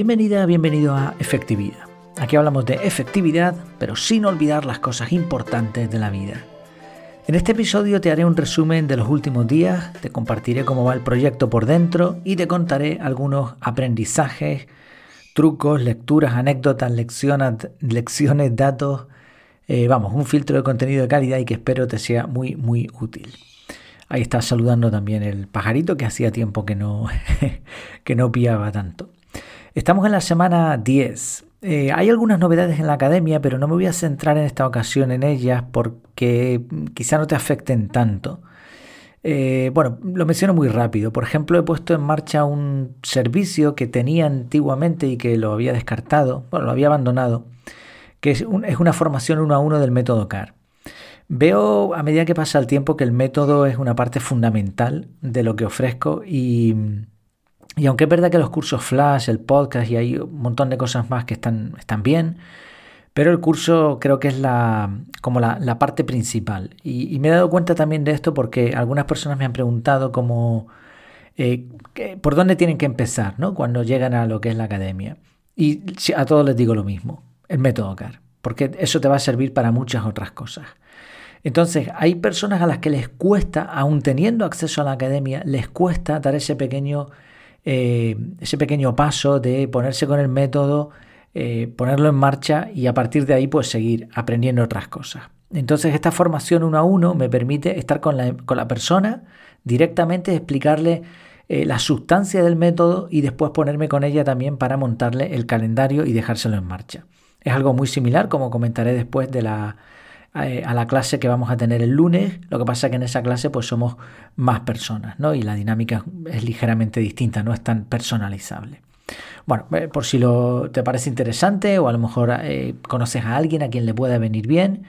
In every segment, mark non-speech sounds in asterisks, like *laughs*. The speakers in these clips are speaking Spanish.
bienvenida, bienvenido a Efectividad. Aquí hablamos de efectividad, pero sin olvidar las cosas importantes de la vida. En este episodio te haré un resumen de los últimos días, te compartiré cómo va el proyecto por dentro y te contaré algunos aprendizajes, trucos, lecturas, anécdotas, lecciones, datos, eh, vamos, un filtro de contenido de calidad y que espero te sea muy, muy útil. Ahí está saludando también el pajarito que hacía tiempo que no, *laughs* que no piaba tanto. Estamos en la semana 10. Eh, hay algunas novedades en la academia, pero no me voy a centrar en esta ocasión en ellas porque quizá no te afecten tanto. Eh, bueno, lo menciono muy rápido. Por ejemplo, he puesto en marcha un servicio que tenía antiguamente y que lo había descartado, bueno, lo había abandonado, que es, es una formación uno a uno del método CAR. Veo a medida que pasa el tiempo que el método es una parte fundamental de lo que ofrezco y, y aunque es verdad que los cursos flash, el podcast y hay un montón de cosas más que están, están bien, pero el curso creo que es la, como la, parte principal. Y, me he dado cuenta también de esto porque algunas personas me han preguntado cómo, eh, por dónde tienen que empezar ¿no? cuando llegan a lo que es la academia. Y a todos les digo lo mismo, el método CAR, porque eso te va a servir para muchas otras cosas. Entonces, hay personas a las que les cuesta, aún teniendo acceso a la academia, les cuesta dar ese pequeño eh, ese pequeño paso de ponerse con el método, eh, ponerlo en marcha y a partir de ahí pues seguir aprendiendo otras cosas. Entonces esta formación uno a uno me permite estar con la, con la persona directamente, explicarle eh, la sustancia del método y después ponerme con ella también para montarle el calendario y dejárselo en marcha. Es algo muy similar, como comentaré después de la, a la clase que vamos a tener el lunes. Lo que pasa es que en esa clase pues somos más personas, ¿no? Y la dinámica es ligeramente distinta, no es tan personalizable. Bueno, eh, por si lo, te parece interesante o a lo mejor eh, conoces a alguien a quien le pueda venir bien,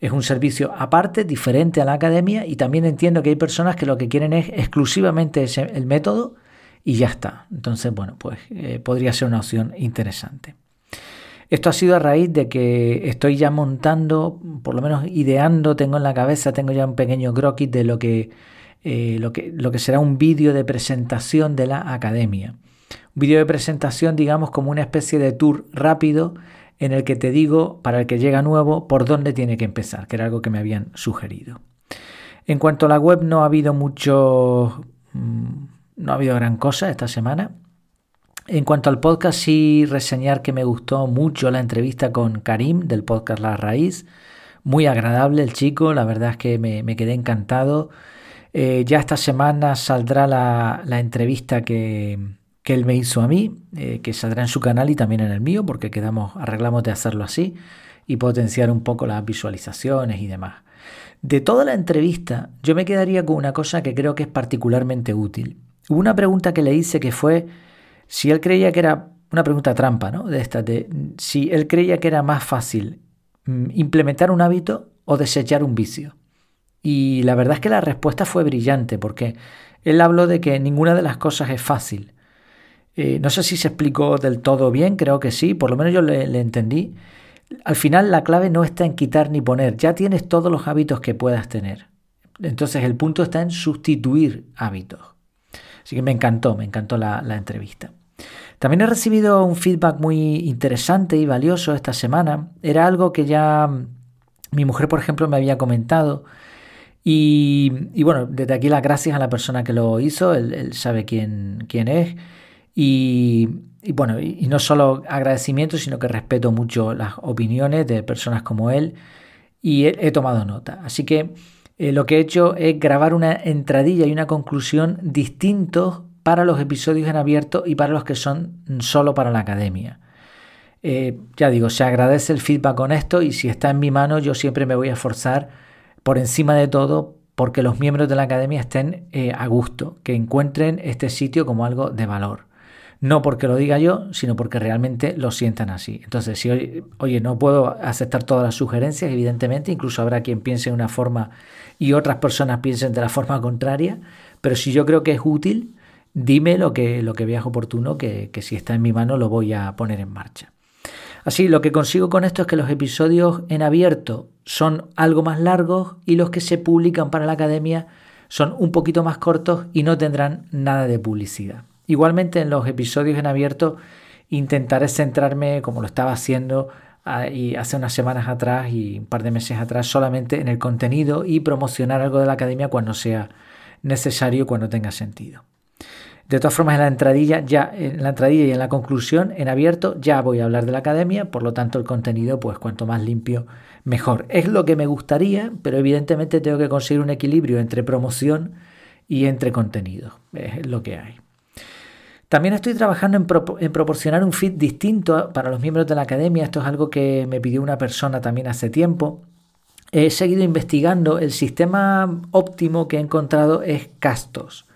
es un servicio aparte, diferente a la academia y también entiendo que hay personas que lo que quieren es exclusivamente el método y ya está. Entonces, bueno, pues podría ser una opción interesante. Esto ha sido a raíz de que estoy ya montando, por lo menos ideando, tengo en la cabeza, tengo ya un pequeño croquis de lo que, eh, lo que, lo que será un vídeo de presentación de la academia. Un vídeo de presentación, digamos, como una especie de tour rápido en el que te digo, para el que llega nuevo, por dónde tiene que empezar, que era algo que me habían sugerido. En cuanto a la web, no ha habido mucho... Mm, no ha habido gran cosa esta semana. En cuanto al podcast, sí reseñar que me gustó mucho la entrevista con Karim del podcast La Raíz. Muy agradable el chico, la verdad es que me, quedé encantado. Eh, ya esta semana saldrá la, entrevista que, él me hizo a mí, eh, que saldrá en su canal y también en el mío, porque quedamos, arreglamos de hacerlo así y potenciar un poco las visualizaciones y demás. De toda la entrevista, yo me quedaría con una cosa que creo que es particularmente útil. Hubo una pregunta que le hice que fue si él creía que era una pregunta trampa, ¿no? De esta, de si él creía que era más fácil mm, implementar un hábito o desechar un vicio. Y la verdad es que la respuesta fue brillante porque él habló de que ninguna de las cosas es fácil. Eh, no sé si se explicó del todo bien, creo que sí, por lo menos yo le entendí. Al final la clave no está en quitar ni poner, ya tienes todos los hábitos que puedas tener. Entonces el punto está en sustituir hábitos. Así que me encantó, me encantó la, entrevista. También he recibido un feedback muy interesante y valioso esta semana. Era algo que ya mi mujer, por ejemplo, me había comentado. Y, bueno, desde aquí las gracias a la persona que lo hizo, él, sabe quién, quién es. Y, bueno, y, no solo agradecimiento, sino que respeto mucho las opiniones de personas como él y he tomado nota. Así que eh, lo que he hecho es grabar una entradilla y una conclusión distintos para los episodios en abierto y para los que son solo para la academia. Eh, ya digo, se agradece el feedback con esto y si está en mi mano yo siempre me voy a esforzar por encima de todo porque los miembros de la academia estén eh, a gusto, que encuentren este sitio como algo de valor. No porque lo diga yo, sino porque realmente lo sientan así. Entonces, si oye, no puedo aceptar todas las sugerencias, evidentemente, incluso habrá quien piense de una forma y otras personas piensen de la *laughs* forma contraria, pero si yo creo que es útil, dime lo que, lo que veas oportuno, que, que si está en mi mano lo voy a poner en marcha. Así, lo que consigo con esto es que los episodios en abierto son algo más largos y los que se publican para la academia son un poquito más cortos y no tendrán nada de publicidad. Igualmente en los episodios en abierto intentaré centrarme, como lo estaba haciendo hace unas semanas atrás y un par de meses atrás, solamente en el contenido y promocionar algo de la academia cuando sea necesario, cuando tenga sentido. De todas formas, en la entradilla, ya en la entradilla y en la conclusión, en abierto, ya voy a hablar de la academia, por lo tanto el contenido, pues cuanto más limpio, mejor. Es lo que me gustaría, pero evidentemente tengo que conseguir un equilibrio entre promoción y entre contenido. Es lo que hay. También estoy trabajando en, proporcionar un feed distinto para los miembros de la academia. Esto es algo que me pidió una persona también hace tiempo. He seguido investigando. El sistema óptimo que he encontrado es Castos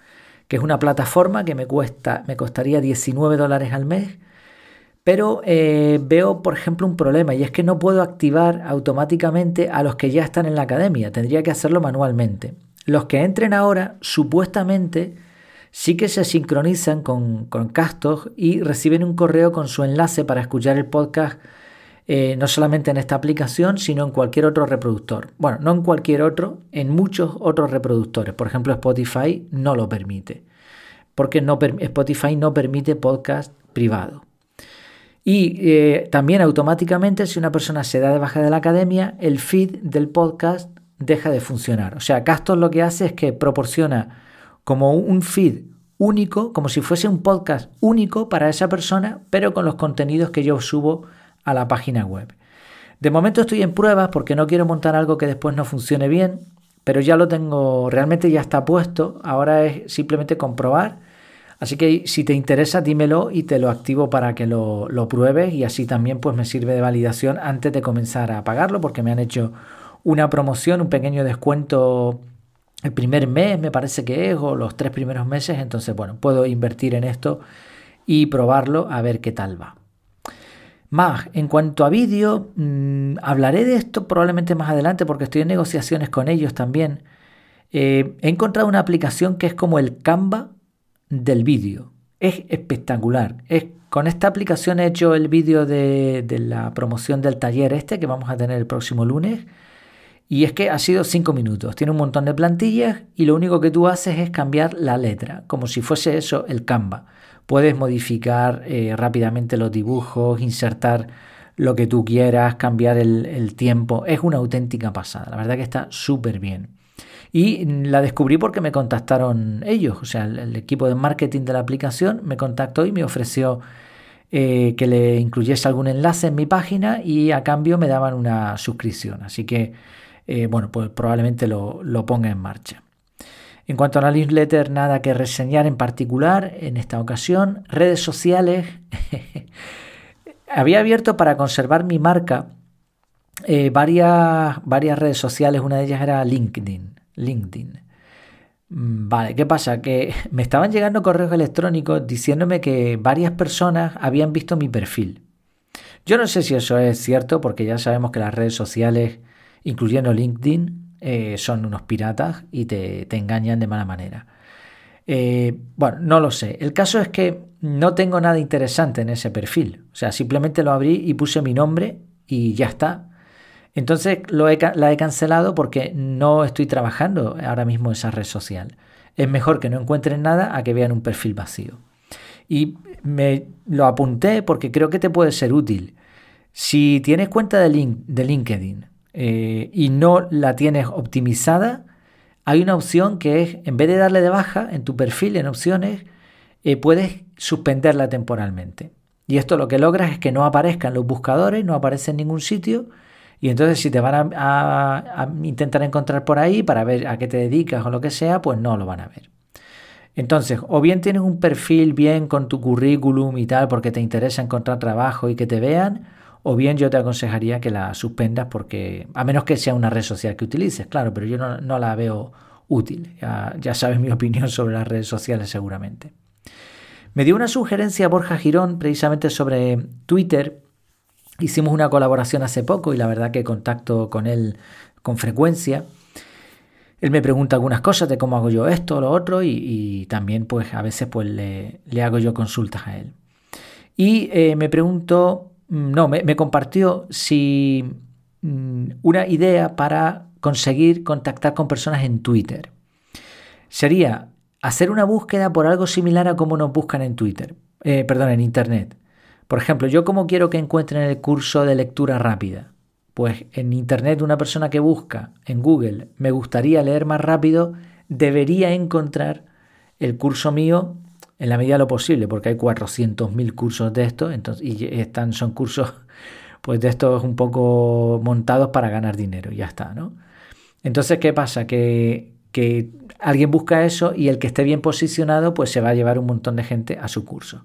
que es una plataforma que me, cuesta, me costaría 19 dólares al mes, pero eh, veo, por ejemplo, un problema y es que no puedo activar automáticamente a los que ya están en la academia, tendría que hacerlo manualmente. Los que entren ahora, supuestamente, sí que se sincronizan con, con Castos y reciben un correo con su enlace para escuchar el podcast eh, no solamente en esta aplicación, sino en cualquier otro reproductor. Bueno, no en cualquier otro, en muchos otros reproductores. Por ejemplo, Spotify no lo permite, porque no, Spotify no permite podcast privado. Y eh, también automáticamente, si una persona se da de baja de la academia, el feed del podcast deja de funcionar. O sea, Castos lo que hace es que proporciona como un feed único, como si fuese un podcast único para esa persona, pero con los contenidos que yo subo a la página web. De momento estoy en pruebas porque no quiero montar algo que después no funcione bien, pero ya lo tengo, realmente ya está puesto, ahora es simplemente comprobar. Así que si te interesa, dímelo y te lo activo para que lo, lo pruebes y así también pues me sirve de validación antes de comenzar a pagarlo porque me han hecho una promoción, un pequeño descuento el primer mes me parece que es o los tres primeros meses, entonces bueno, puedo invertir en esto y probarlo a ver qué tal va. Más, en cuanto a vídeo, mm, hablaré de esto probablemente más adelante porque estoy en negociaciones con ellos también. Eh, he encontrado una aplicación que es como el Canva del vídeo. Es espectacular. Es, con esta aplicación he hecho el vídeo de, de, la promoción del taller este que vamos a tener el próximo lunes. Y es que ha sido 5 minutos. Tiene un montón de plantillas y lo único que tú haces es cambiar la letra, como si fuese eso el Canva. Puedes modificar eh, rápidamente los dibujos, insertar lo que tú quieras, cambiar el, tiempo. Es una auténtica pasada. La verdad que está súper bien. Y la descubrí porque me contactaron ellos, o sea, el, equipo de marketing de la aplicación me contactó y me ofreció eh, que le incluyese algún enlace en mi página y a cambio me daban una suscripción. Así que, eh, bueno, pues probablemente lo, lo ponga en marcha. En cuanto a la newsletter, nada que reseñar en particular en esta ocasión. Redes sociales. *laughs* Había abierto para conservar mi marca eh, varias, varias redes sociales. Una de ellas era LinkedIn. LinkedIn. Mm, vale, ¿qué pasa? Que *laughs* me estaban llegando correos electrónicos diciéndome que varias personas habían visto mi perfil. Yo no sé si eso es cierto porque ya sabemos que las redes sociales, incluyendo LinkedIn, eh, son unos piratas y te, engañan de mala manera. Eh, bueno, no lo sé. El caso es que no tengo nada interesante en ese perfil. O sea, simplemente lo abrí y puse mi nombre y ya está. Entonces lo la he cancelado porque no estoy trabajando ahora mismo esa red social. Es mejor que no encuentren nada a que vean un perfil vacío. Y me lo apunté porque creo que te puede ser útil. Si tienes cuenta de LinkedIn eh, y no la tienes optimizada, hay una opción que es, en vez de darle de baja en tu perfil, en opciones, eh, puedes suspenderla temporalmente. Y esto lo que logras es que no aparezcan los buscadores, no aparece en ningún sitio. Y entonces si te van a, intentar encontrar por ahí para ver a qué te dedicas o lo que sea, pues no lo van a ver. Entonces, o bien tienes un perfil bien con tu currículum y tal porque te interesa encontrar trabajo y que te vean, o bien yo te aconsejaría que la suspendas porque, a menos que sea una red social que utilices, claro, pero yo no, la veo útil. Ya, sabes mi *laughs* opinión sobre las redes sociales seguramente. Me dio una sugerencia Borja Girón precisamente sobre Twitter. Hicimos una colaboración hace poco y la verdad que contacto con él con frecuencia. Él me pregunta algunas cosas de cómo hago yo esto o lo otro y, también pues a veces pues le, hago yo consultas a él. Y eh, me pregunto Mm, no, me, compartió si mm, una idea para conseguir contactar con personas en Twitter. Sería hacer una búsqueda por algo similar a cómo nos buscan en Twitter, eh, perdón, en Internet. Por ejemplo, yo cómo quiero que encuentren el curso de lectura rápida. Pues en Internet una persona que busca en Google me gustaría leer más rápido, debería encontrar el curso mío en la medida de lo posible, porque hay 400.000 cursos de esto, entonces, y están, son cursos *laughs* pues de estos un poco montados para ganar dinero, ya está, ¿no? Entonces, ¿qué pasa? Que, que alguien busca eso y el que esté bien posicionado, pues se va a llevar un montón de gente a su curso.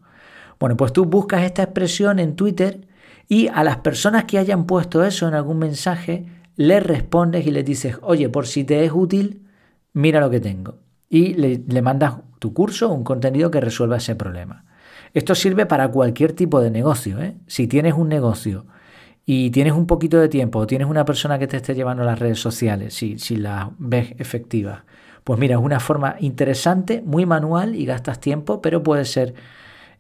Bueno, pues tú buscas esta expresión en Twitter y a las personas que hayan puesto eso en algún mensaje, les respondes y les dices, oye, por si te es útil, mira lo que tengo. Y le, mandas tu curso un contenido que resuelva ese problema. Esto sirve para cualquier tipo de negocio. ¿eh? Si tienes un negocio y tienes un poquito de tiempo o tienes una persona que te esté llevando a las redes sociales, si, si las ves efectivas, pues mira, es una forma interesante, muy manual y gastas tiempo, pero puede ser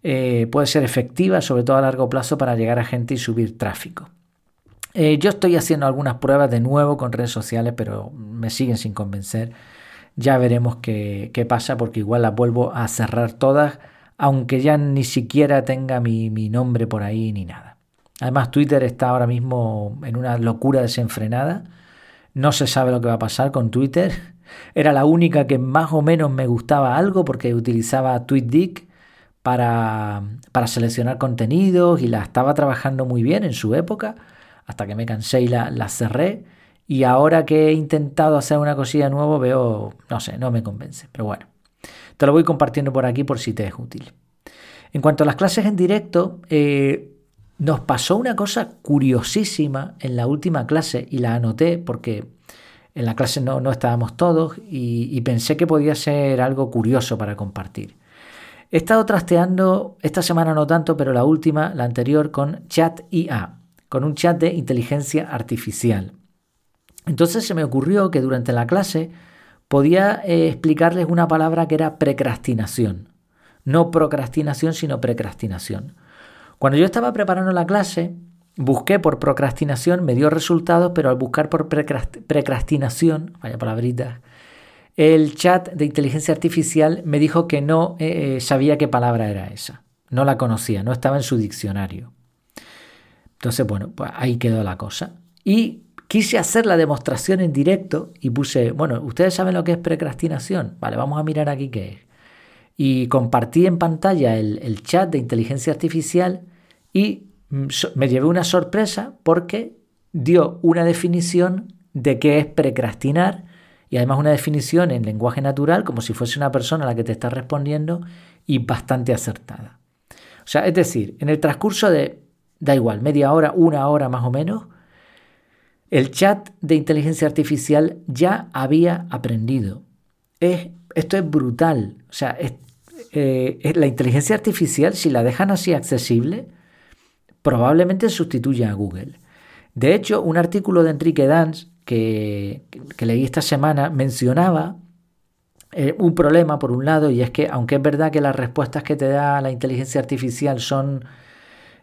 eh, puede ser efectiva, sobre todo a largo plazo, para llegar a gente y subir tráfico. Eh, yo estoy haciendo algunas pruebas de nuevo con redes sociales, pero me siguen sin convencer. Ya veremos qué, pasa, porque igual las vuelvo a cerrar todas, aunque ya ni siquiera tenga mi, mi nombre por ahí ni nada. Además, Twitter está ahora mismo en una locura desenfrenada. No se sabe lo que va a pasar con Twitter. *laughs* Era la única que más o menos me gustaba algo porque utilizaba TweetDeck para, seleccionar contenidos y la estaba trabajando muy bien en su época, hasta que me cansé y la cerré. Y ahora que he intentado hacer una cosilla nueva, veo, no sé, no me convence. Pero bueno, te lo voy compartiendo por aquí por si te es útil. En cuanto a las clases en directo, eh, nos pasó una cosa curiosísima en la última clase y la anoté porque en la clase no, estábamos todos y pensé que podía ser algo curioso para compartir. He estado trasteando, esta semana no tanto, pero la última, la anterior, con Chat IA, con un chat de inteligencia artificial. Entonces se me ocurrió que durante la clase podía eh, explicarles una palabra que era precrastinación. No procrastinación, sino precrastinación. Cuando yo estaba preparando la clase, busqué por procrastinación, me dio resultados, pero al buscar por precrastinación, vaya palabrita, el chat de inteligencia artificial me dijo que no eh, eh, sabía qué palabra era esa. No la conocía, no estaba en su diccionario. Entonces, bueno, pues ahí quedó la cosa. Y quise hacer la demostración en directo y puse, bueno, ¿ustedes saben lo que es precrastinación? Vale, vamos a mirar aquí qué es. Y compartí en pantalla el, el chat de inteligencia artificial y mm, me llevé una sorpresa porque dio una definición de qué es precrastinar y además una definición en lenguaje natural, como si fuese una persona a la que te está respondiendo y bastante acertada. O sea, es decir, en el transcurso de, da igual, media hora, una hora más o menos, el chat de inteligencia artificial ya había aprendido. Es, esto es brutal. O sea, eh, la inteligencia artificial, si la dejan así accesible, probablemente sustituya a Google. De hecho, un artículo de Enrique Dans que, leí esta semana mencionaba eh, un problema por un lado y es que aunque es verdad que las respuestas que te da la inteligencia artificial son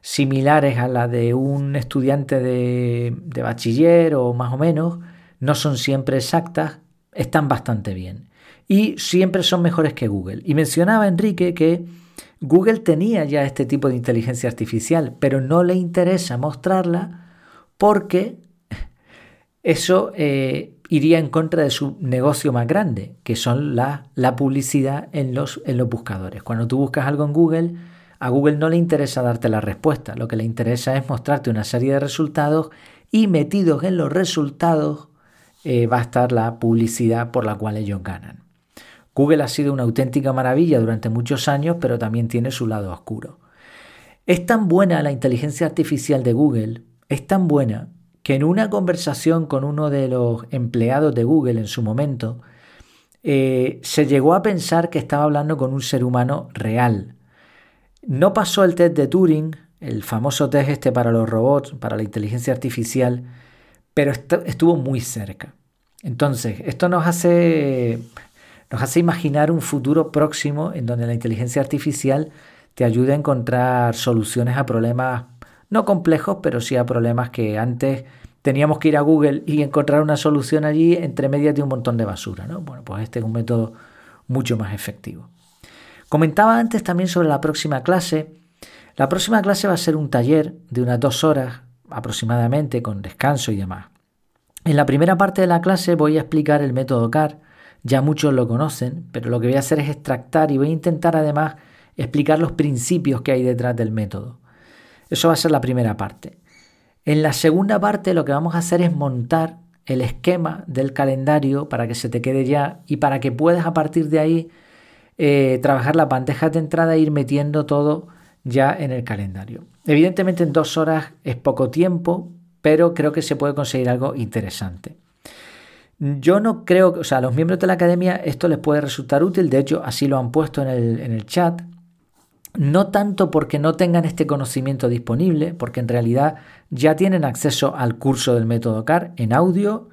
similares a las de un estudiante de, de bachiller o más o menos, no son siempre exactas, están bastante bien. Y siempre son mejores que Google. Y mencionaba Enrique que Google tenía ya este tipo de inteligencia artificial, pero no le interesa mostrarla porque eso eh, iría en contra de su negocio más grande, que son la, la publicidad en los, en los buscadores. Cuando tú buscas algo en Google, a Google no le interesa darte la respuesta, lo que le interesa es mostrarte una serie de resultados y metidos en los resultados eh, va a estar la publicidad por la cual ellos ganan. Google ha sido una auténtica maravilla durante muchos años, pero también tiene su lado oscuro. Es tan buena la inteligencia artificial de Google, es tan buena que en una conversación con uno de los empleados de Google en su momento, eh, se llegó a pensar que estaba hablando con un ser humano real. No pasó el test de Turing, el famoso test este para los robots, para la inteligencia artificial, pero estuvo muy cerca. Entonces, esto nos hace, nos hace imaginar un futuro próximo en donde la inteligencia artificial te ayude a encontrar soluciones a problemas no complejos, pero sí a problemas que antes teníamos que ir a Google y encontrar una solución allí entre medias de un montón de basura. ¿no? Bueno, pues este es un método mucho más efectivo. Comentaba antes también sobre la próxima clase. La próxima clase va a ser un taller de unas dos horas aproximadamente con descanso y demás. En la primera parte de la clase voy a explicar el método CAR, ya muchos lo conocen, pero lo que voy a hacer es extractar y voy a intentar además explicar los principios que hay detrás del método. Eso va a ser la primera parte. En la segunda parte lo que vamos a hacer es montar el esquema del calendario para que se te quede ya y para que puedas a partir de ahí eh, trabajar la bandeja de entrada e ir metiendo todo ya en el calendario. Evidentemente en dos horas es poco tiempo, pero creo que se puede conseguir algo interesante. Yo no creo o sea, a los miembros de la academia esto les puede resultar útil, de hecho así lo han puesto en el, en el chat, no tanto porque no tengan este conocimiento disponible, porque en realidad ya tienen acceso al curso del método CAR en audio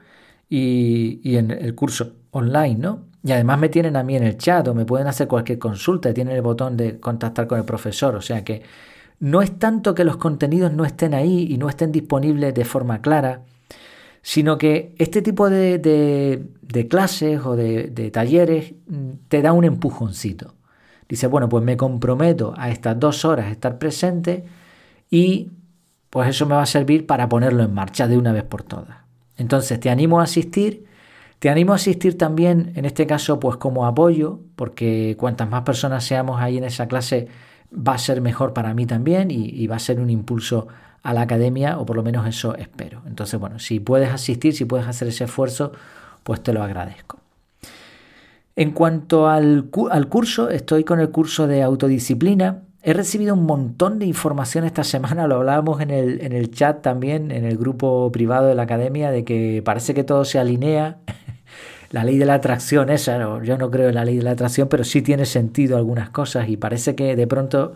y, y en el curso online, ¿no? Y además me tienen a mí en el chat o me pueden hacer cualquier consulta, tienen el botón de contactar con el profesor, o sea que no es tanto que los contenidos no estén ahí y no estén disponibles de forma clara, sino que este tipo de, de, clases o de, talleres mm, te da un empujoncito. Dice, bueno, pues me comprometo a estas dos horas estar presente y pues eso me va a servir para ponerlo en marcha de una vez por todas. Entonces te animo a asistir te animo a asistir también, en este caso, pues como apoyo, porque cuantas más personas seamos ahí en esa clase, va a ser mejor para mí también y, va a ser un impulso a la academia, o por lo menos eso espero. Entonces, bueno, si puedes asistir, si puedes hacer ese esfuerzo, pues te lo agradezco. En cuanto al, curso, estoy con el curso de autodisciplina. He recibido un montón de información esta semana, lo hablábamos en el, en el chat también, en el grupo privado de la academia, de que parece que todo se alinea la ley de la atracción esa, yo no creo en la ley de la atracción, pero sí tiene sentido algunas cosas y parece que de pronto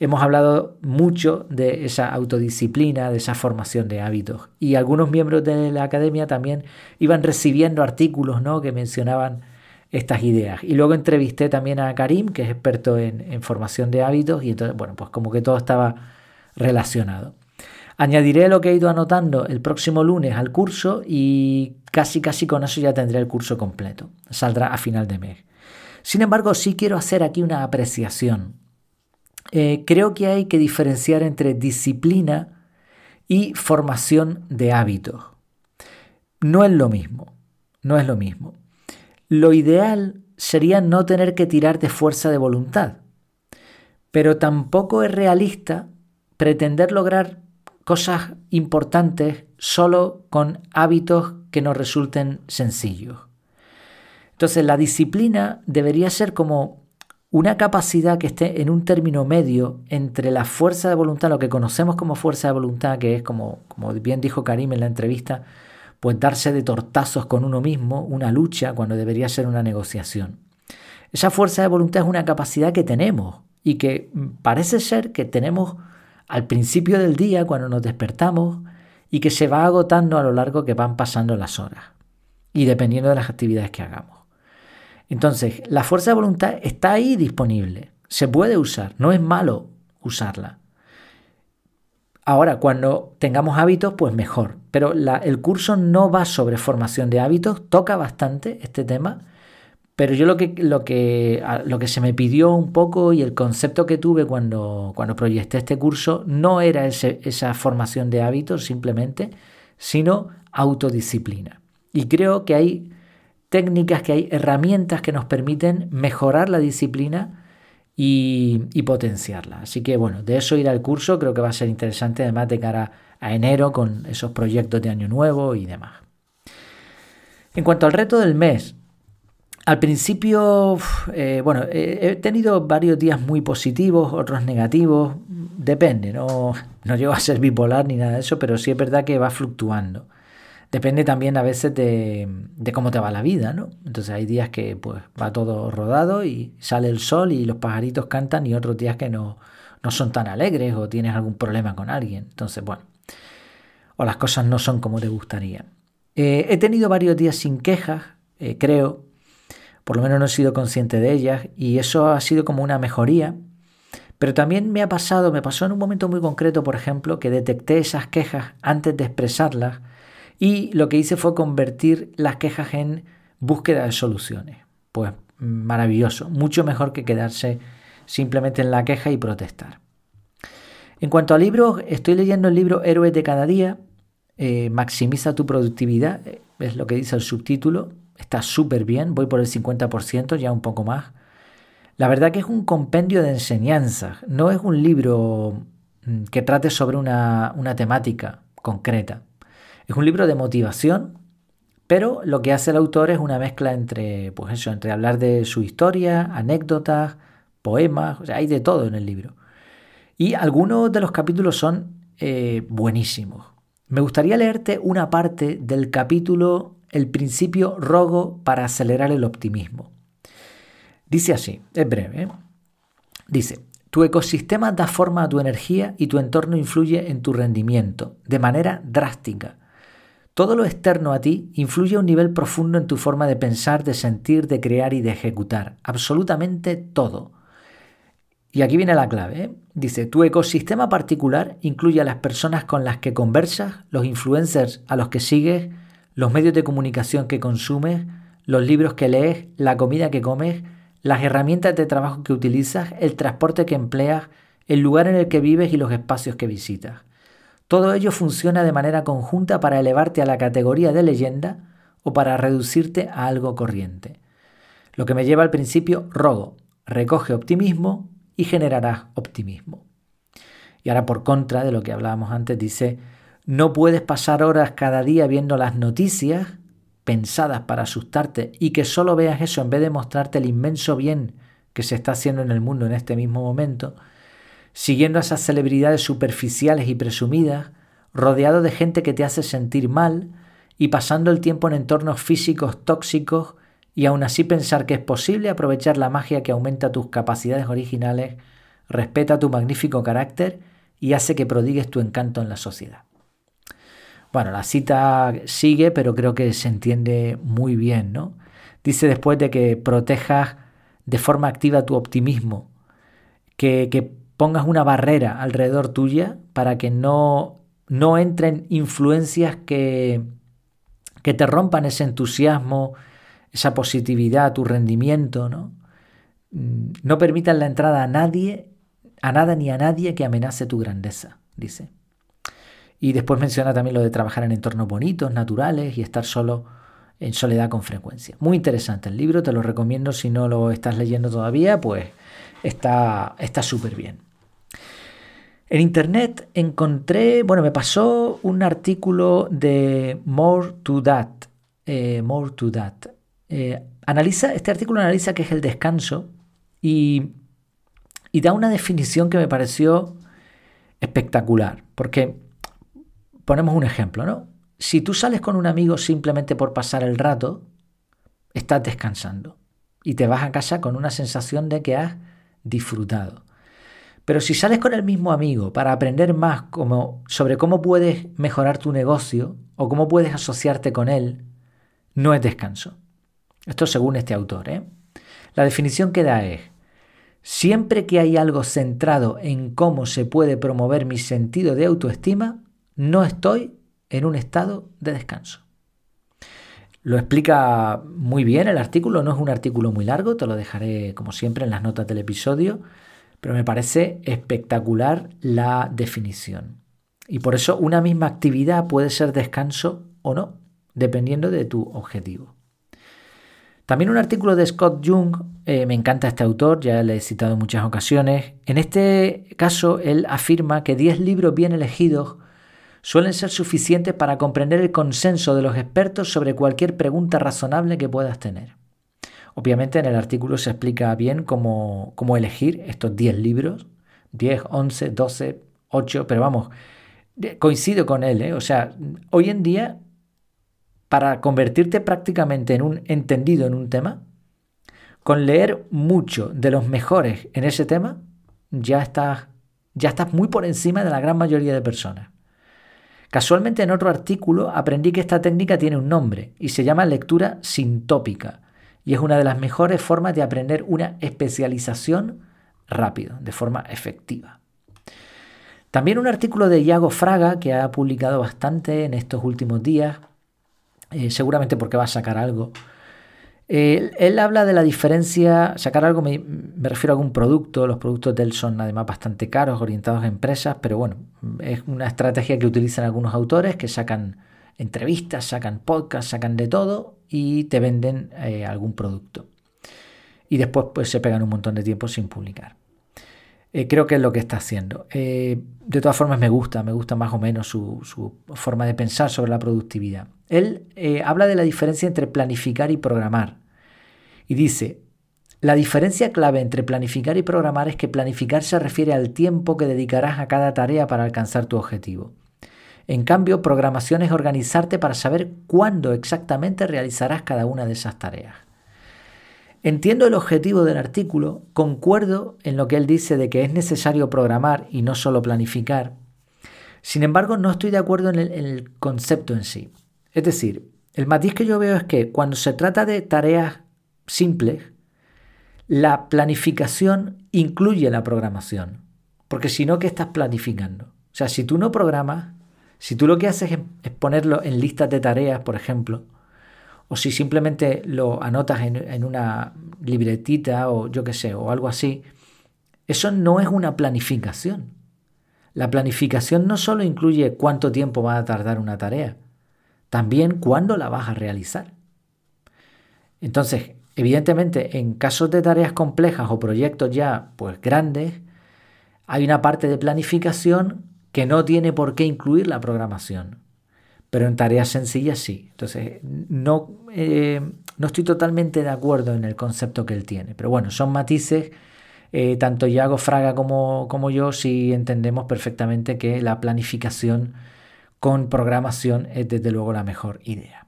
hemos hablado mucho de esa autodisciplina, de esa formación de hábitos. Y algunos miembros de la academia también iban recibiendo artículos ¿no? que mencionaban estas ideas. Y luego entrevisté también a Karim, que es experto en, en formación de hábitos, y entonces, bueno, pues como que todo estaba relacionado. Añadiré lo que he ido anotando el próximo lunes al curso y casi casi con eso ya tendré el curso completo. Saldrá a final de mes. Sin embargo, sí quiero hacer aquí una apreciación. Eh, creo que hay que diferenciar entre disciplina y formación de hábitos. No es lo mismo. No es lo mismo. Lo ideal sería no tener que tirar de fuerza de voluntad. Pero tampoco es realista pretender lograr cosas importantes solo con hábitos que nos resulten sencillos. Entonces la disciplina debería ser como una capacidad que esté en un término medio entre la fuerza de voluntad, lo que conocemos como fuerza de voluntad, que es como, como bien dijo Karim en la entrevista, pues darse de tortazos con uno mismo, una lucha, cuando debería ser una negociación. Esa fuerza de voluntad es una capacidad que tenemos y que parece ser que tenemos al principio del día cuando nos despertamos y que se va agotando a lo largo que van pasando las horas y dependiendo de las actividades que hagamos. Entonces, la fuerza de voluntad está ahí disponible, se puede usar, no es malo usarla. Ahora, cuando tengamos hábitos, pues mejor. Pero el curso no va sobre formación de hábitos, toca bastante este tema, pero yo lo que, lo que, lo que se me pidió un poco y el concepto que tuve cuando, cuando proyecté este curso no era esa formación de hábitos simplemente, sino autodisciplina. Y creo que hay técnicas, que hay herramientas que nos permiten mejorar la disciplina y, y, potenciarla. Así que bueno, de eso ir al curso creo que va a ser interesante además de cara a enero con esos proyectos de año nuevo y demás. En cuanto al reto del mes, al principio, eh, bueno, he tenido varios días muy positivos, otros negativos, depende, no, *laughs* no llego a ser bipolar ni nada de eso, pero sí es verdad que va fluctuando. Depende también a veces de, cómo te va la vida, ¿no? Entonces hay días que pues va todo rodado y sale el sol y los pajaritos cantan y otros días que no, no son tan alegres o tienes algún problema con alguien. Entonces, bueno, o las cosas no son como te gustaría. Eh, he tenido varios días sin quejas, eh, creo, por lo menos no he sido consciente de ellas y eso ha sido como una mejoría. Pero también me ha pasado, me pasó en un momento muy concreto, por ejemplo, que detecté esas quejas antes de expresarlas y lo que hice fue convertir las quejas en búsqueda de soluciones. Pues maravilloso, mucho mejor que quedarse simplemente en la queja y protestar. En cuanto a libros, estoy leyendo el libro Héroes de cada día. Eh, maximiza tu productividad, es lo que dice el subtítulo. Está súper bien, voy por el 50%, ya un poco más. La verdad que es un compendio de enseñanzas, no es un libro mm, que trate sobre una, una temática concreta. Es un libro de motivación, pero lo que hace el autor es una mezcla entre, pues eso, entre hablar de su historia, anécdotas, poemas, o sea, hay de todo en el libro. Y algunos de los capítulos son eh, buenísimos. Me gustaría leerte una parte del capítulo El principio rogo para acelerar el optimismo. Dice así, es breve. ¿eh? Dice, tu ecosistema da forma a tu energía y tu entorno influye en tu rendimiento de manera drástica. Todo lo externo a ti influye a un nivel profundo en tu forma de pensar, de sentir, de crear y de ejecutar. Absolutamente todo. Y aquí viene la clave. ¿eh? Dice, tu ecosistema particular incluye a las personas con las que conversas, los influencers a los que sigues, los medios de comunicación que consumes, los libros que lees, la comida que comes, las herramientas de trabajo que utilizas, el transporte que empleas, el lugar en el que vives y los espacios que visitas. Todo ello funciona de manera conjunta para elevarte a la categoría de leyenda o para reducirte a algo corriente. Lo que me lleva al principio rogo, recoge optimismo y generarás optimismo. Y ahora por contra de lo que hablábamos antes, dice, no puedes pasar horas cada día viendo las noticias pensadas para asustarte y que solo veas eso en vez de mostrarte el inmenso bien que se está haciendo en el mundo en este mismo momento, siguiendo a esas celebridades superficiales y presumidas, rodeado de gente que te hace sentir mal y pasando el tiempo en entornos físicos tóxicos y aún así pensar que es posible aprovechar la magia que aumenta tus capacidades originales, respeta tu magnífico carácter y hace que prodigues tu encanto en la sociedad. Bueno, la cita sigue, pero creo que se entiende muy bien, ¿no? Dice después de que protejas de forma activa tu optimismo, que, que pongas una barrera alrededor tuya para que no, no entren influencias que, que te rompan ese entusiasmo, esa positividad, tu rendimiento, ¿no? Mm, no permitan la entrada a nadie, a nada ni a nadie que amenace tu grandeza, dice. Y después menciona también lo de trabajar en entornos bonitos, naturales y estar solo en soledad con frecuencia. Muy interesante el libro, te lo recomiendo si no lo estás leyendo todavía, pues está súper bien. En internet encontré, bueno, me pasó un artículo de More to That. Eh, more to That. Eh, analiza, este artículo analiza qué es el descanso y, y da una definición que me pareció espectacular. Porque ponemos un ejemplo, ¿no? Si tú sales con un amigo simplemente por pasar el rato, estás descansando y te vas a casa con una sensación de que has disfrutado. Pero si sales con el mismo amigo para aprender más sobre cómo puedes mejorar tu negocio o cómo puedes asociarte con él, no es descanso. Esto según este autor. ¿eh? La definición que da es, siempre que hay algo centrado en cómo se puede promover mi sentido de autoestima, no estoy en un estado de descanso. Lo explica muy bien el artículo, no es un artículo muy largo, te lo dejaré como siempre en las notas del episodio, pero me parece espectacular la definición. Y por eso una misma actividad puede ser descanso o no, dependiendo de tu objetivo. También un artículo de Scott Jung, eh, me encanta este autor, ya le he citado en muchas ocasiones. En este caso, él afirma que 10 libros bien elegidos suelen ser suficientes para comprender el consenso de los expertos sobre cualquier pregunta razonable que puedas tener. Obviamente en el artículo se explica bien cómo, cómo elegir estos 10 libros, 10, 11, 12, 8, pero vamos, coincido con él, ¿eh? o sea, hoy en día, para convertirte prácticamente en un entendido en un tema, con leer mucho de los mejores en ese tema, ya estás, ya estás muy por encima de la gran mayoría de personas. Casualmente en otro artículo aprendí que esta técnica tiene un nombre y se llama lectura sintópica y es una de las mejores formas de aprender una especialización rápido, de forma efectiva. También un artículo de Iago Fraga que ha publicado bastante en estos últimos días, eh, seguramente porque va a sacar algo. Él, habla de la diferencia, sacar algo, me, refiero a algún producto, los productos de él son además bastante caros, orientados a empresas, pero bueno, es una estrategia que utilizan algunos autores que sacan entrevistas, sacan podcasts, sacan de todo y te venden eh, algún producto. Y después pues se pegan un montón de tiempo sin publicar. Eh, creo que es lo que está haciendo. Eh, de todas formas me gusta, me gusta más o menos su forma de pensar sobre la productividad. Él habla de la diferencia entre planificar y programar. Y dice, la diferencia clave entre planificar y programar es que planificar se refiere al tiempo que dedicarás a cada tarea para alcanzar tu objetivo. En cambio, programación es organizarte para saber cuándo exactamente realizarás cada una de esas tareas. Entiendo el objetivo del artículo, concuerdo en lo que él dice de que es necesario programar y no solo planificar. Sin embargo, no estoy de acuerdo en el, concepto en sí. Es decir, el matiz que yo veo es que cuando se trata de tareas simples, la planificación incluye la programación. Porque si no, ¿qué estás planificando? O sea, si tú no programas, si tú lo que haces es ponerlo en listas de tareas, por ejemplo, o si simplemente lo anotas en, una libretita o yo qué sé, o algo así, eso no es una planificación. La planificación no solo incluye cuánto tiempo va a tardar una tarea, también cuándo la vas a realizar. Entonces, evidentemente, en casos de tareas complejas o proyectos ya pues grandes, hay una parte de planificación que no tiene por qué incluir la programación. Pero en tareas sencillas sí. Entonces, no, eh, no estoy totalmente de acuerdo en el concepto que él tiene. Pero bueno, son matices. Eh, tanto Yago Fraga como, como yo sí entendemos perfectamente que la planificación con programación es desde luego la mejor idea.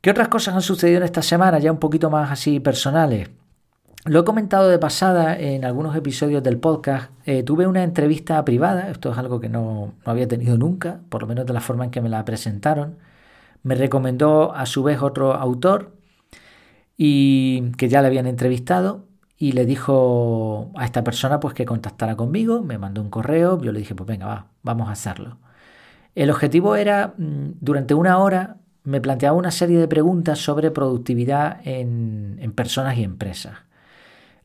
¿Qué otras cosas han sucedido en esta semana, ya un poquito más así personales? Lo he comentado de pasada en algunos episodios del podcast. Eh, tuve una entrevista privada, esto es algo que no, había tenido nunca, por lo menos de la forma en que me la presentaron. Me recomendó a su vez otro autor y que ya le habían entrevistado y le dijo a esta persona pues que contactara conmigo, me mandó un correo, yo le dije pues venga, va, vamos a hacerlo. El objetivo era, mm, durante una hora, me planteaba una serie de preguntas sobre productividad en personas y empresas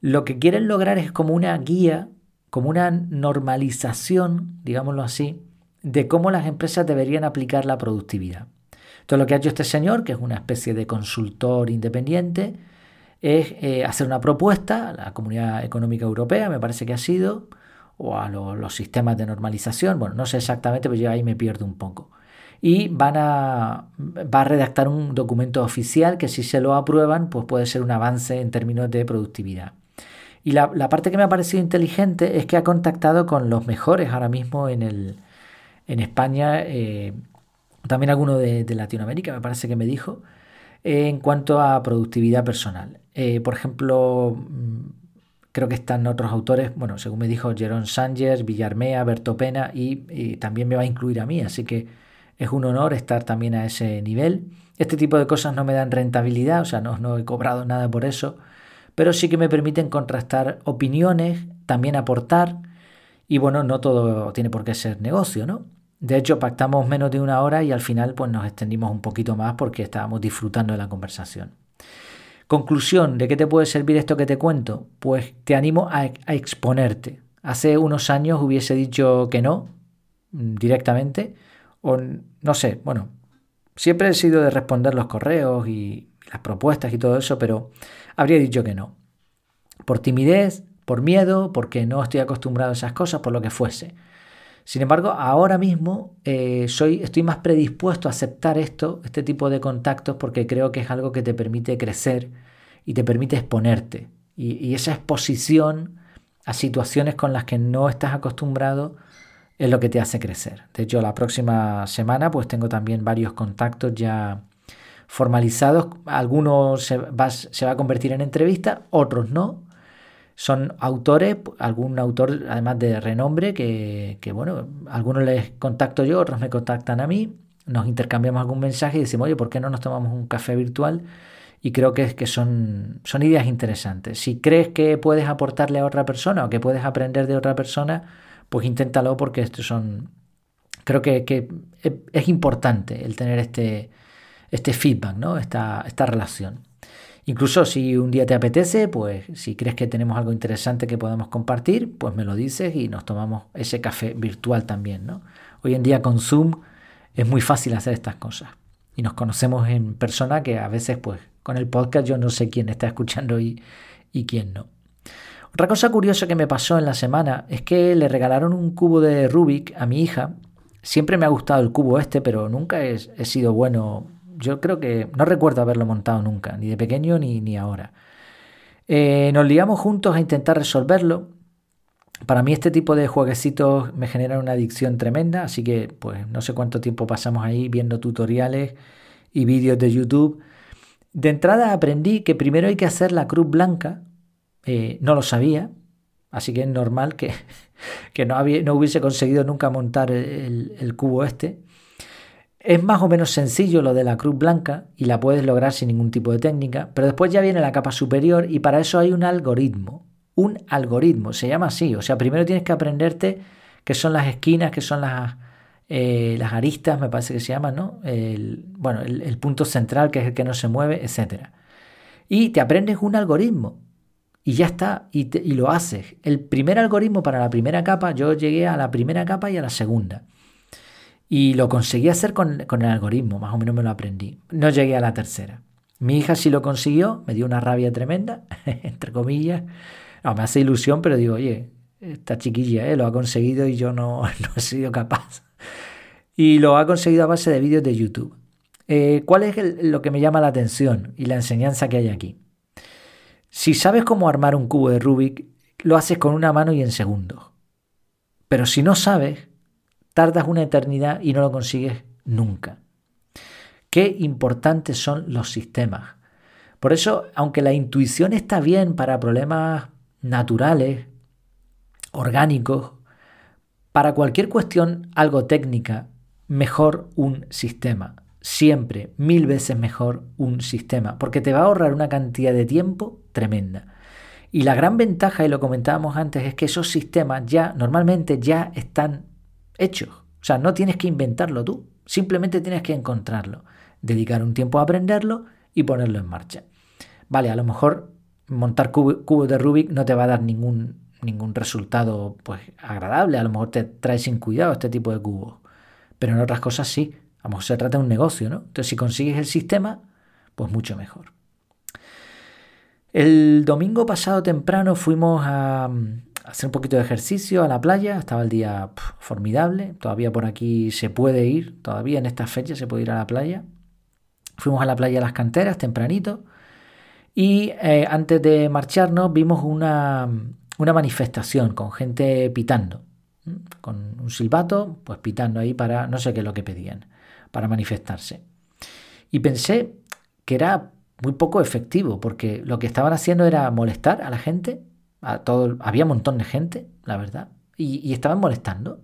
lo que quieren lograr es como una guía, como una normalización, digámoslo así, de cómo las empresas deberían aplicar la productividad. Entonces lo que ha hecho este señor, que es una especie de consultor independiente, es eh, hacer una propuesta a la Comunidad Económica Europea, me parece que ha sido, o a los sistemas de normalización, bueno, no sé exactamente, pero yo ahí me pierdo un poco. Y van a, va a redactar un documento oficial que si se lo aprueban, pues puede ser un avance en términos de productividad. Y la, parte que me ha parecido inteligente es que ha contactado con los mejores ahora mismo en, el, en España, eh, también alguno de, Latinoamérica, me parece que me dijo, en cuanto a productividad personal. Eh, por ejemplo, creo que están otros autores, bueno, según me dijo Jerón Sánchez, Villarmea, Berto Pena, y, también me va a incluir a mí, así que es un honor estar también a ese nivel. Este tipo de cosas no me dan rentabilidad, o sea, no, no he cobrado nada por eso pero sí que me permiten contrastar opiniones, también aportar, y bueno, no todo tiene por qué ser negocio, ¿no? De hecho, pactamos menos de una hora y al final pues nos extendimos un poquito más porque estábamos disfrutando de la conversación. Conclusión, ¿de qué te puede servir esto que te cuento? Pues te animo a, a exponerte. Hace unos años hubiese dicho que no, mm, directamente, o no sé, bueno, siempre he sido de responder los correos y las propuestas y todo eso, pero habría dicho que no. Por timidez, por miedo, porque no estoy acostumbrado a esas cosas, por lo que fuese. Sin embargo, ahora mismo eh, estoy más predispuesto a aceptar esto, este tipo de contactos, porque creo que es algo que te permite crecer y te permite exponerte. Y, esa exposición a situaciones con las que no estás acostumbrado es lo que te hace crecer. De hecho, la próxima semana pues tengo también varios contactos ya formalizados, algunos se va, se va a convertir en entrevista, otros no. Son autores, algún autor además de renombre que, que, bueno, algunos les contacto yo, otros me contactan a mí, nos intercambiamos algún mensaje y decimos, oye, ¿por qué no nos tomamos un café virtual? Y creo que, es que son, son ideas interesantes. Si crees que puedes aportarle a otra persona o que puedes aprender de otra persona, pues inténtalo porque estos son, creo que, que es importante el tener este, este feedback, ¿no? esta, esta relación. Incluso si un día te apetece, pues si crees que tenemos algo interesante que podamos compartir, pues me lo dices y nos tomamos ese café virtual también, ¿no? Hoy en día con Zoom es muy fácil hacer estas cosas. Y nos conocemos en persona que a veces, pues, con el podcast yo no sé quién está escuchando y, quién no. Otra cosa curiosa que me pasó en la semana es que le regalaron un cubo de Rubik a mi hija. Siempre me ha gustado el cubo este, pero nunca he sido bueno. Yo creo que no recuerdo haberlo montado nunca, ni de pequeño ni, ni ahora. Eh, nos liamos juntos a intentar resolverlo. Para mí este tipo de jueguecitos me generan una adicción tremenda, así que pues no sé cuánto tiempo pasamos ahí viendo tutoriales y vídeos de YouTube. De entrada aprendí que primero hay que hacer la cruz blanca, eh, no lo sabía, así que es normal que, *laughs* que no, había, no, hubiese conseguido nunca montar el, el cubo este. Es más o menos sencillo lo de la cruz blanca y la puedes lograr sin ningún tipo de técnica, pero después ya viene la capa superior y para eso hay un algoritmo un algoritmo, se llama así. O sea, primero tienes que aprenderte qué son las esquinas, qué son las, eh, las aristas, me parece que se llaman, ¿no? El, bueno, el, punto central, que es el que no se mueve, etc. Y te aprendes un algoritmo y ya está, y, y, lo haces. El primer algoritmo para la primera capa, yo llegué a la primera capa y a la segunda. Y lo conseguí hacer con, con el algoritmo, más o menos me lo aprendí. No llegué a la tercera. Mi hija sí lo consiguió, me dio una rabia tremenda, *laughs* entre comillas, no, me hace ilusión, pero digo, oye, esta chiquilla ¿eh? lo ha conseguido y yo no, *laughs* no, he sido capaz. Y lo ha conseguido a base de vídeos de YouTube. Eh, ¿Cuál es lo que me llama la atención y la enseñanza que hay aquí? Si sabes cómo armar un cubo de Rubik, lo haces con una mano y en segundos. Pero si no sabes, tardas una eternidad y no lo consigues nunca. Qué importantes son los sistemas. Por eso, aunque la intuición está bien para problemas naturales, orgánicos, para cualquier cuestión algo técnica, mejor un sistema. Siempre, mil veces mejor un sistema, porque te va a ahorrar una cantidad de tiempo tremenda. Y la gran ventaja, y lo comentábamos antes, es que esos sistemas ya normalmente ya están hechos. O sea, no tienes que inventarlo tú, simplemente tienes que encontrarlo, dedicar un tiempo a aprenderlo y ponerlo en marcha. Vale, a lo mejor montar cubos de Rubik no te va a dar ningún, ningún resultado pues, agradable. A lo mejor te trae sin cuidado este tipo de cubos. Pero en otras cosas sí. A lo mejor se trata de un negocio, ¿no? Entonces, si consigues el sistema, pues mucho mejor. El domingo pasado temprano fuimos a, hacer un poquito de ejercicio a la playa. Estaba el día formidable. Todavía por aquí se puede ir. Todavía en estas fechas se puede ir a la playa. Fuimos a la playa de las canteras tempranito. Y eh, antes de marcharnos vimos una, una manifestación con gente pitando, con un silbato, pues pitando ahí para, no sé qué es lo que pedían, para manifestarse. Y pensé que era muy poco efectivo, porque lo que estaban haciendo era molestar a la gente, a todo, había un montón de gente, la verdad, y, estaban molestando.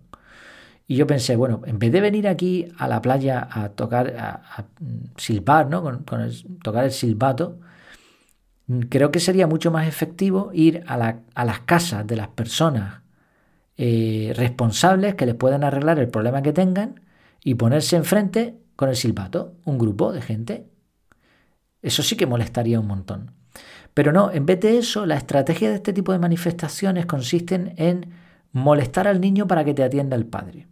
Y yo pensé, bueno, en vez de venir aquí a la playa a tocar, a, silbar, ¿no? Con, tocar el silbato, Creo que sería mucho más efectivo ir a, las casas de las personas eh, responsables que les puedan arreglar el problema que tengan y ponerse enfrente con el silbato, un grupo de gente. Eso sí que molestaría un montón. Pero no, en vez de eso, la estrategia de este tipo de manifestaciones consisten en molestar al niño para que te atienda el padre.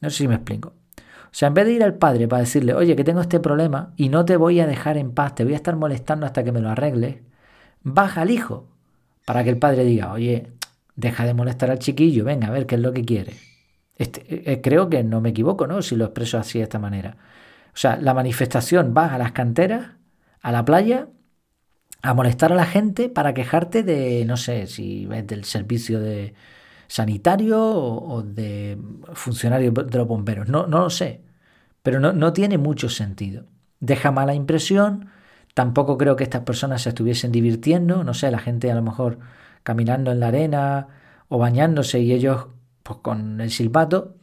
No sé si me explico. O sea, en vez de ir al padre para decirle, oye, que tengo este problema y no te voy a dejar en paz, te voy a estar molestando hasta que me lo arregles, baja al hijo para que el padre diga, oye, deja de molestar al chiquillo, venga a ver qué es lo que quiere. Este, eh, eh, creo que no me equivoco, ¿no? Si lo expreso así de esta manera. O sea, la manifestación va a las canteras, a la playa, a molestar a la gente para quejarte de, no sé, si ves del servicio de sanitario o, de funcionario de los bomberos. No, no lo sé. Pero no, no tiene mucho sentido. Deja mala impresión, Tampoco creo que estas personas se estuviesen divirtiendo, no sé, la gente a lo mejor caminando en la arena o bañándose y ellos pues con el silbato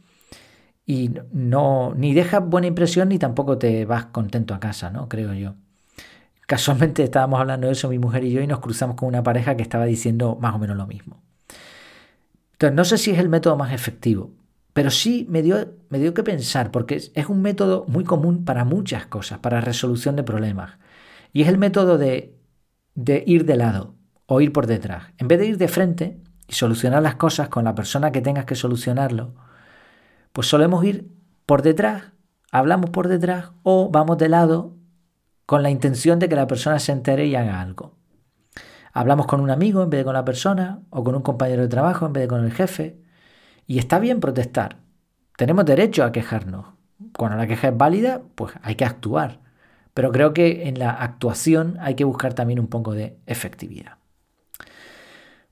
y no ni dejas buena impresión ni tampoco te vas contento a casa, ¿no? Creo yo. Casualmente estábamos hablando de eso mi mujer y yo y nos cruzamos con una pareja que estaba diciendo más o menos lo mismo. Entonces, no sé si es el método más efectivo, pero sí me dio, me dio que pensar, porque es un método muy común para muchas cosas, para resolución de problemas. Y es el método de de ir de lado o ir por detrás. En vez de ir de frente y solucionar las cosas con la persona que tengas que solucionarlo, pues solemos ir por detrás, hablamos por detrás o vamos de lado con la intención de que la persona se entere y haga algo. Hablamos con un amigo en vez de con la persona o con un compañero de trabajo en vez de con el jefe. Y está bien protestar. Tenemos derecho a quejarnos. Cuando la queja es válida, pues hay que actuar. Pero creo que en la actuación hay que buscar también un poco de efectividad.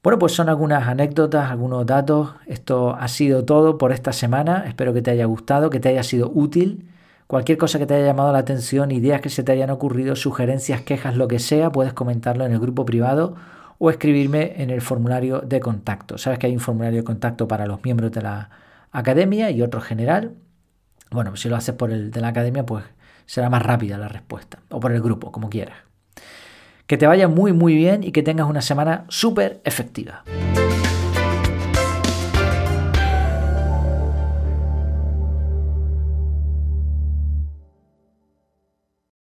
Bueno, pues son algunas anécdotas, algunos datos. Esto ha sido todo por esta semana. Espero que te haya gustado, que te haya sido útil. Cualquier cosa que te haya llamado la atención, ideas que se te hayan ocurrido, sugerencias, quejas, lo que sea, puedes comentarlo en el grupo privado o escribirme en el formulario de contacto. Sabes que hay un formulario de contacto para los miembros de la academia y otro general. Bueno, si lo haces por el de la academia, pues será más rápida la respuesta. O por el grupo, como quieras. Que te vaya muy muy bien y que tengas una semana súper efectiva.